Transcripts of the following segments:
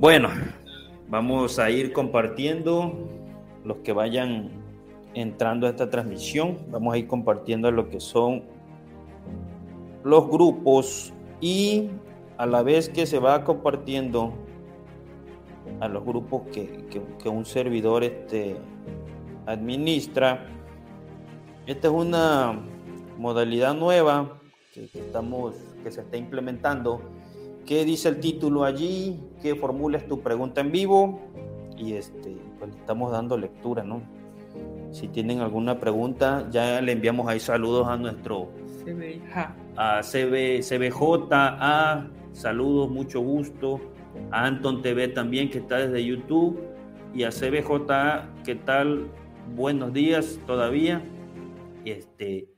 Bueno, vamos a ir compartiendo los que vayan entrando a esta transmisión. Vamos a ir compartiendo lo que son los grupos y a la vez que se va compartiendo a los grupos que, un servidor este, administra. Esta es una modalidad nueva que, estamos, que se está implementando. ¿Qué dice el título allí? ¿Qué formulas tu pregunta en vivo? Y este, pues estamos dando lectura, ¿no? Si tienen alguna pregunta, ya le enviamos ahí saludos a nuestro a CB, CBJ, a saludos, mucho gusto, a Anton TV también que está desde YouTube y a CBJ, ¿qué tal? Buenos días todavía. Este,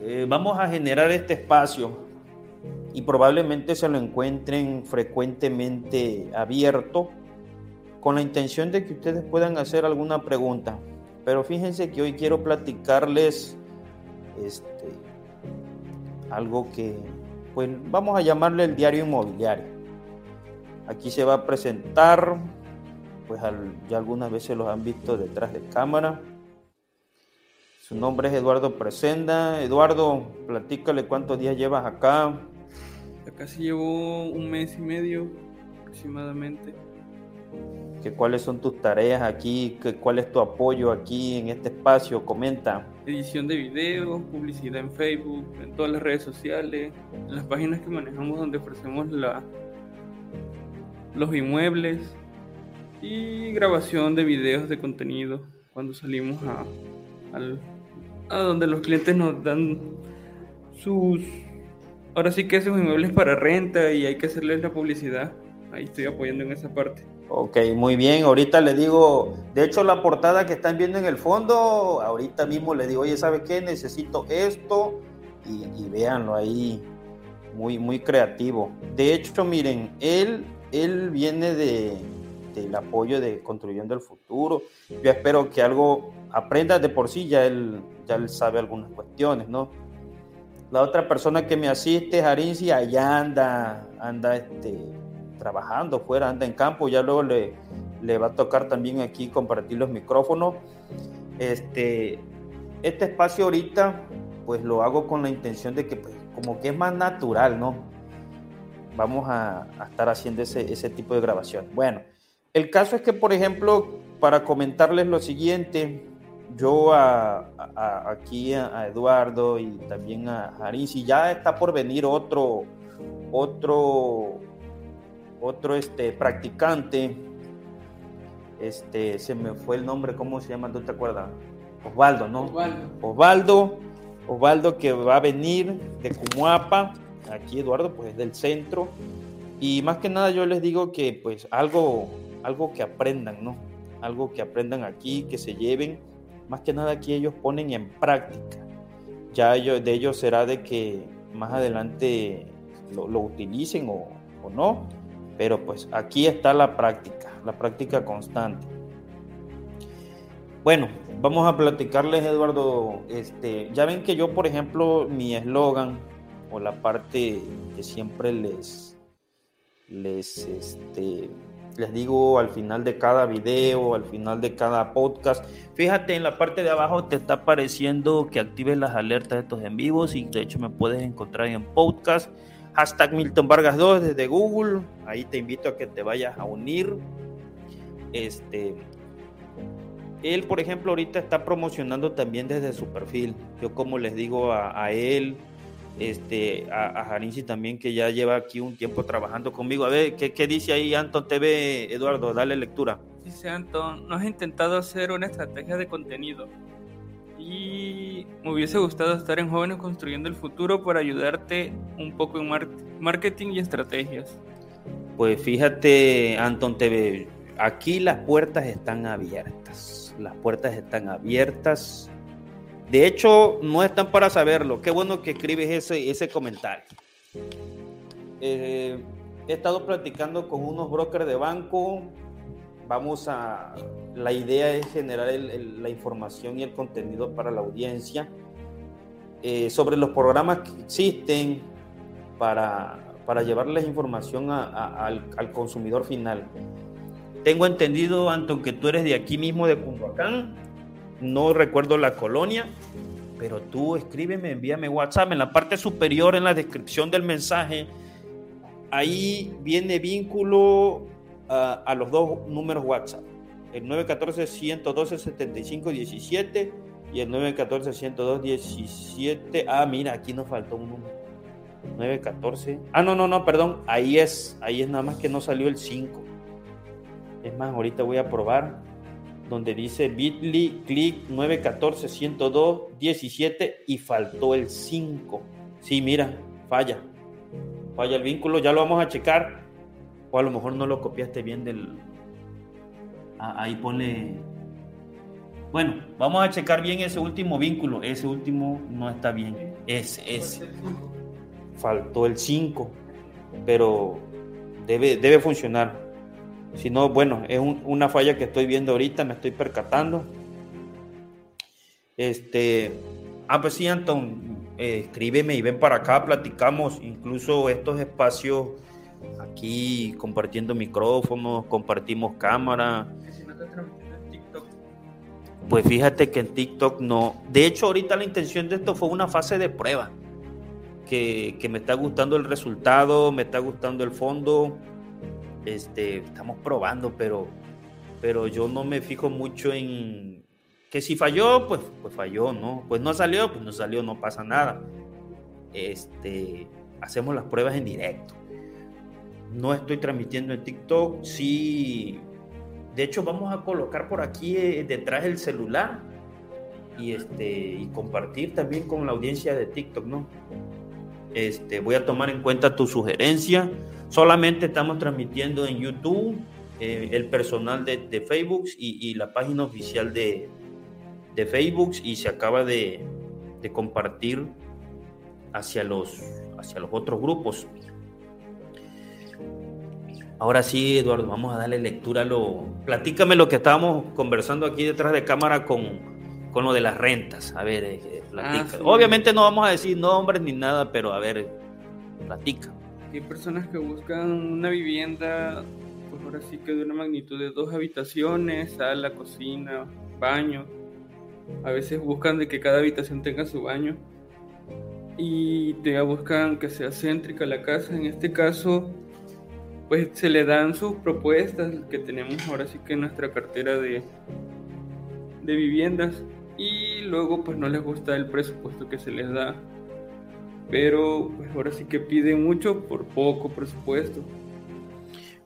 eh, vamos a generar este espacio y probablemente se lo encuentren frecuentemente abierto con la intención de que ustedes puedan hacer alguna pregunta. Pero fíjense que hoy quiero platicarles este, algo que, pues vamos a llamarle el diario inmobiliario. Aquí se va a presentar, pues ya algunas veces los han visto detrás de cámara. Su nombre es Eduardo Presenda. Eduardo, platícale cuántos días llevas acá. Acá sí llevo un mes y medio aproximadamente. Que cuáles son tus tareas aquí, que cuál es tu apoyo aquí en este espacio, comenta. Edición de videos, publicidad en Facebook, en todas las redes sociales, en las páginas que manejamos donde ofrecemos la, los inmuebles y grabación de videos de contenido cuando salimos a, a donde los clientes nos dan sus... Ahora sí que esos inmuebles para renta y hay que hacerles la publicidad. Ahí estoy apoyando en esa parte. Ok, muy bien. Ahorita le digo, de hecho la portada que están viendo en el fondo, ahorita mismo le digo, oye, ¿sabe qué? Necesito esto y, véanlo ahí, muy, muy creativo. De hecho, miren, él, él viene de, del apoyo de Construyendo el Futuro. Yo espero que algo aprenda de por sí, ya él, ya él sabe algunas cuestiones, ¿no? La otra persona que me asiste, Jarinci, allá anda, anda este, trabajando fuera, anda en campo, ya luego le, le va a tocar también aquí compartir los micrófonos. Este, este espacio ahorita, pues lo hago con la intención de que, pues, como que es más natural, ¿no? Vamos a, estar haciendo ese, ese, tipo de grabación. Bueno, el caso es que, por ejemplo, para comentarles lo siguiente, yo a, aquí a, Eduardo y también a si ya está por venir otro, otro otro este, practicante, este, se me fue el nombre, ¿cómo se llama? ¿No te acuerdas? Osvaldo, ¿no? Osvaldo. Osvaldo, Osvaldo que va a venir de Cumuapa, aquí Eduardo, pues del centro. Y más que nada yo les digo que pues algo, algo que aprendan, ¿no? Algo que aprendan aquí, que se lleven. Más que nada aquí ellos ponen en práctica. Ya de ellos será de que más adelante lo, utilicen o, no pero pues aquí está la práctica, la práctica constante. Bueno, vamos a platicarles, Eduardo. Este, ya ven que yo, por ejemplo, mi eslogan o la parte que siempre les, les, este, les digo al final de cada video, al final de cada podcast. Fíjate, en la parte de abajo te está apareciendo que actives las alertas de estos en vivos y de hecho me puedes encontrar en podcast hashtag Milton Vargas 2 desde Google. Ahí te invito a que te vayas a unir. Este, él, por ejemplo, ahorita está promocionando también desde su perfil. Yo como les digo a, él, este, a, a también, que ya lleva aquí un tiempo trabajando conmigo. A ver, ¿qué, qué dice ahí Anton TV, Eduardo? Dale lectura. Dice Anton, no has intentado hacer una estrategia de contenido y me hubiese gustado estar en Jóvenes Construyendo el Futuro para ayudarte un poco en marketing y estrategias. Pues fíjate, Anton TV, aquí las puertas están abiertas. Las puertas están abiertas. De hecho, no están para saberlo. Qué bueno que escribes ese, ese comentario. Eh, he estado platicando con unos brokers de banco vamos a, la idea es generar la información y el contenido para la audiencia eh, sobre los programas que existen para, para llevarles información al, al, consumidor final. Tengo entendido, Anton, que tú eres de aquí mismo, de Cunduacán, no recuerdo la colonia, pero tú escríbeme, envíame WhatsApp, en la parte superior, en la descripción del mensaje, ahí viene vínculo a los dos números WhatsApp, el 914-112-7517 y el 914-102-17. Ah, mira, aquí nos faltó un número. 914. Ah, no, no, no, perdón. Ahí es, ahí es nada más que no salió el 5. Es más, ahorita voy a probar donde dice bit.ly clic 914 102 17 y faltó el 5. Sí, mira, falla. Falla el vínculo, ya lo vamos a checar. O a lo mejor no lo copiaste bien del. Ah, ahí pone. Bueno, vamos a checar bien ese último vínculo. Ese último no está bien. Es, es. Faltó el 5. Pero debe, debe funcionar. Si no, bueno, es una falla que estoy viendo ahorita, me estoy percatando. Este, ah, pues sí, Anton, eh, escríbeme y ven para acá, platicamos incluso estos espacios aquí compartiendo micrófonos, compartimos cámara. Pues fíjate que en TikTok no. De hecho, ahorita la intención de esto fue una fase de prueba. Que, que me está gustando el resultado, me está gustando el fondo este, estamos probando, pero, pero yo no me fijo mucho en que si falló, pues, pues falló, ¿no? Pues no salió, pues no salió, no pasa nada. Este, hacemos las pruebas en directo. No estoy transmitiendo en TikTok, sí. De hecho, vamos a colocar por aquí eh, detrás del celular y, este, y compartir también con la audiencia de TikTok, ¿no? Este, voy a tomar en cuenta tu sugerencia. Solamente estamos transmitiendo en YouTube, eh, el personal de, Facebook y, la página oficial de, Facebook y se acaba de, compartir hacia los, hacia los otros grupos. Ahora sí, Eduardo, vamos a darle lectura a lo... Platícame lo que estábamos conversando aquí detrás de cámara con, con lo de las rentas. A ver, eh, platica. Ah, Obviamente no vamos a decir nombres ni nada, pero a ver, platica. Hay personas que buscan una vivienda, pues ahora sí que de una magnitud de dos habitaciones, sala, cocina, baño. A veces buscan de que cada habitación tenga su baño. Y te buscan que sea céntrica la casa. En este caso, pues se le dan sus propuestas que tenemos ahora sí que en nuestra cartera de, de viviendas. Y luego pues no les gusta el presupuesto que se les da pero pues ahora sí que piden mucho por poco presupuesto.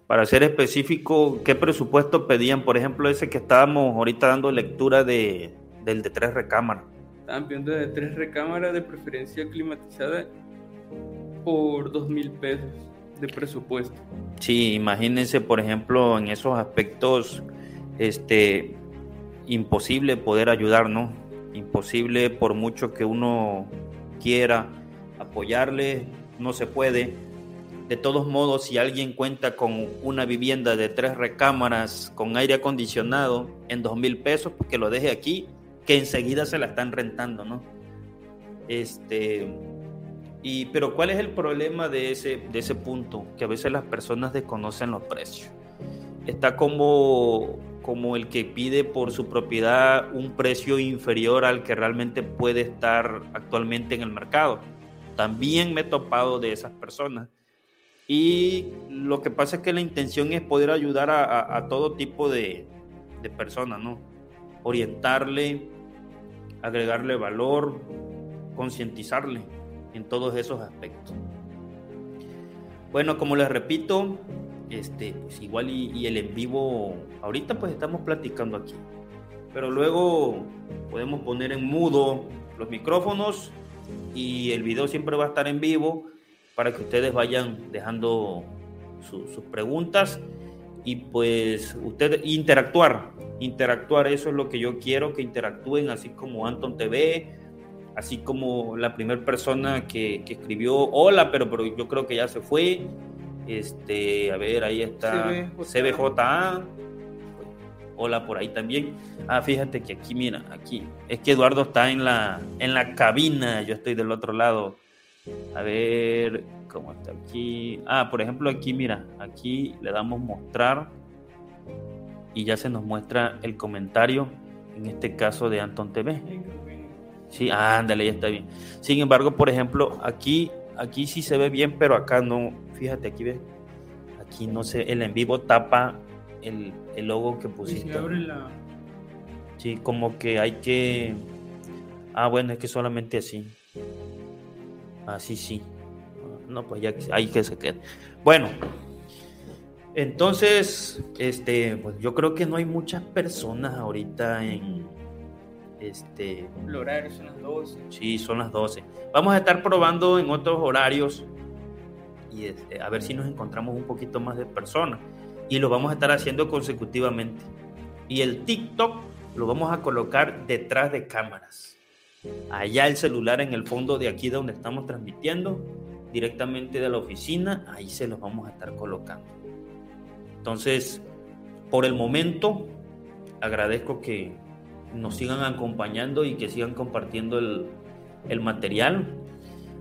Para ser específico, ¿qué presupuesto pedían? Por ejemplo, ese que estábamos ahorita dando lectura de, del de tres recámaras. Estaban pidiendo de tres recámaras de preferencia climatizada por dos mil pesos de presupuesto. Sí, imagínense, por ejemplo, en esos aspectos, este, imposible poder ayudar, ¿no? Imposible por mucho que uno quiera apoyarle, no se puede. De todos modos, si alguien cuenta con una vivienda de tres recámaras con aire acondicionado en dos mil pesos, pues que lo deje aquí, que enseguida se la están rentando, ¿no? Este, y, pero ¿cuál es el problema de ese, de ese punto? Que a veces las personas desconocen los precios. Está como, como el que pide por su propiedad un precio inferior al que realmente puede estar actualmente en el mercado. También me he topado de esas personas. Y lo que pasa es que la intención es poder ayudar a, todo tipo de, personas, ¿no? Orientarle, agregarle valor, concientizarle en todos esos aspectos. Bueno, como les repito, este, pues igual y, y, el en vivo, ahorita pues estamos platicando aquí, pero luego podemos poner en mudo los micrófonos y el video siempre va a estar en vivo para que ustedes vayan dejando sus preguntas y pues ustedes interactuar, interactuar, eso es lo que yo quiero, que interactúen así como Anton TV, así como la primera persona que, que, escribió hola, pero, pero yo creo que ya se fue. Este, a ver, ahí está CBJA hola por ahí también. Ah, fíjate que aquí, mira, aquí. Es que Eduardo está en la, en la cabina, yo estoy del otro lado. A ver, cómo está aquí. Ah, por ejemplo, aquí, mira, aquí le damos mostrar y ya se nos muestra el comentario, en este caso de Anton TV. Sí, ándale, ya está bien. Sin embargo, por ejemplo, aquí, aquí sí se ve bien, pero acá no. Fíjate, aquí ves. Aquí no sé, el en vivo tapa el, logo que pusiste. Sí, como que hay que. Ah, bueno, es que solamente así. Así sí. No, pues ya hay que se quede. Bueno, entonces, este, pues yo creo que no hay muchas personas ahorita en este. El horario son las 12. Sí, son las 12. Vamos a estar probando en otros horarios y este, a ver si nos encontramos un poquito más de personas. Y lo vamos a estar haciendo consecutivamente. Y el TikTok lo vamos a colocar detrás de cámaras. Allá el celular en el fondo de aquí donde estamos transmitiendo, directamente de la oficina, ahí se los vamos a estar colocando. Entonces, por el momento, agradezco que nos sigan acompañando y que sigan compartiendo el, el material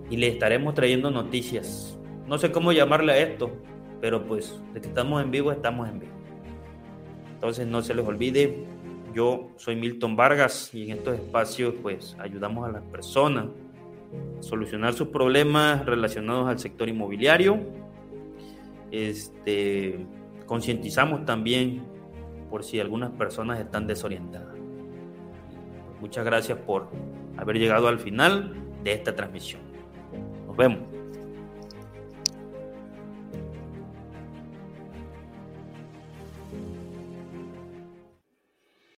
y le estaremos trayendo noticias. No sé cómo llamarle a esto, pero pues de que estamos en vivo, estamos en vivo. Entonces no se les olvide, yo soy Milton Vargas y en estos espacios pues ayudamos a las personas a solucionar sus problemas relacionados al sector inmobiliario. Este, concientizamos también por si algunas personas están desorientadas. Muchas gracias por haber llegado al final de esta transmisión. Nos vemos.